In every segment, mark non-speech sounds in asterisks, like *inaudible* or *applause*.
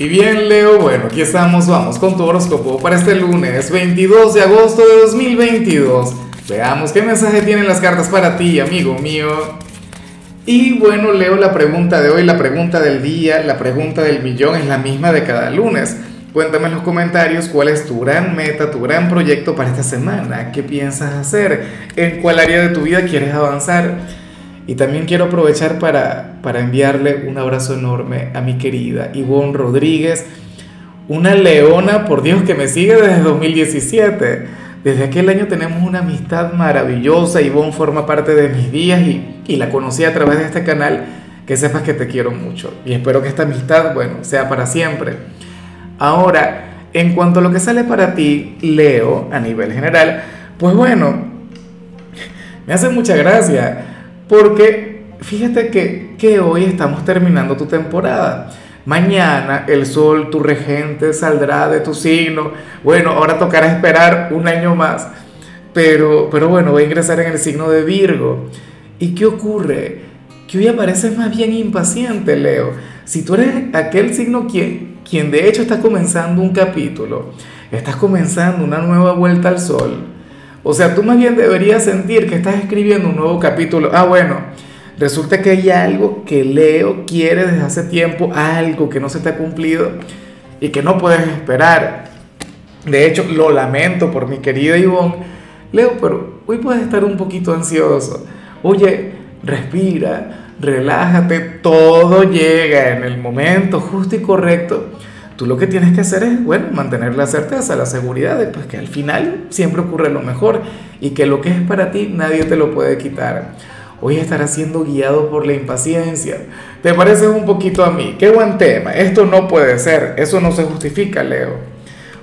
Y bien, Leo, bueno, aquí estamos, vamos con tu horóscopo para este lunes 22 de agosto de 2022. Veamos qué mensaje tienen las cartas para ti, amigo mío. Y bueno, Leo, la pregunta de hoy, la pregunta del día, la pregunta del millón es la misma de cada lunes. Cuéntame en los comentarios cuál es tu gran meta, tu gran proyecto para esta semana. ¿Qué piensas hacer? ¿En cuál área de tu vida quieres avanzar? Y también quiero aprovechar para, para enviarle un abrazo enorme a mi querida Ivonne Rodríguez, una leona, por Dios, que me sigue desde 2017. Desde aquel año tenemos una amistad maravillosa. Ivonne forma parte de mis días y, y la conocí a través de este canal. Que sepas que te quiero mucho y espero que esta amistad, bueno, sea para siempre. Ahora, en cuanto a lo que sale para ti, Leo, a nivel general, pues bueno, me hace mucha gracia porque fíjate que, que hoy estamos terminando tu temporada. Mañana el sol, tu regente, saldrá de tu signo. Bueno, ahora tocará esperar un año más. Pero, pero bueno, va a ingresar en el signo de Virgo. ¿Y qué ocurre? Que hoy apareces más bien impaciente, Leo. Si tú eres aquel signo quien, quien de hecho está comenzando un capítulo, estás comenzando una nueva vuelta al sol, o sea, tú más bien deberías sentir que estás escribiendo un nuevo capítulo. Ah, bueno, resulta que hay algo que Leo quiere desde hace tiempo, algo que no se te ha cumplido y que no puedes esperar. De hecho, lo lamento por mi querida Ivonne. Leo, pero hoy puedes estar un poquito ansioso. Oye, respira, relájate, todo llega en el momento justo y correcto Tú lo que tienes que hacer es, bueno, mantener la certeza, la seguridad de pues, que al final siempre ocurre lo mejor y que lo que es para ti nadie te lo puede quitar. Hoy estarás siendo guiado por la impaciencia. ¿Te parece un poquito a mí? Qué buen tema. Esto no puede ser. Eso no se justifica, Leo.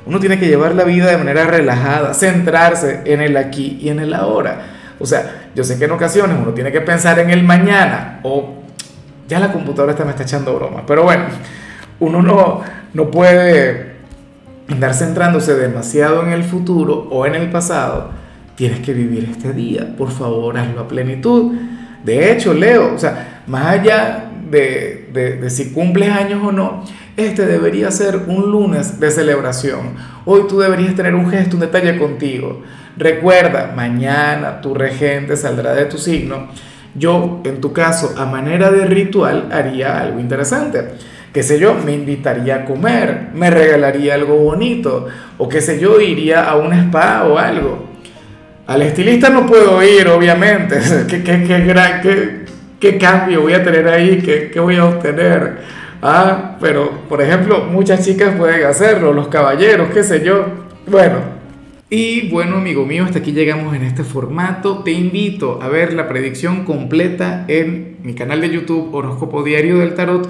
Uno tiene que llevar la vida de manera relajada, centrarse en el aquí y en el ahora. O sea, yo sé que en ocasiones uno tiene que pensar en el mañana o ya la computadora está me está echando broma, pero bueno, uno no, no puede andar centrándose demasiado en el futuro o en el pasado. Tienes que vivir este día, por favor, hazlo a plenitud. De hecho, Leo, o sea, más allá de, de, si cumples años o no, este debería ser un lunes de celebración. Hoy tú deberías tener un gesto, un detalle contigo. Recuerda, mañana tu regente saldrá de tu signo. Yo, en tu caso, a manera de ritual, haría algo interesante qué sé yo, me invitaría a comer, me regalaría algo bonito, o qué sé yo, iría a un spa o algo. Al estilista no puedo ir, obviamente. *laughs* ¿Qué, qué, qué, qué cambio voy a tener ahí? ¿Qué, ¿Qué, voy a obtener? Ah, pero, por ejemplo, muchas chicas pueden hacerlo, los caballeros, qué sé yo. Bueno. Y bueno, amigo mío, hasta aquí llegamos en este formato. Te invito a ver la predicción completa en mi canal de YouTube Horóscopo Diario del Tarot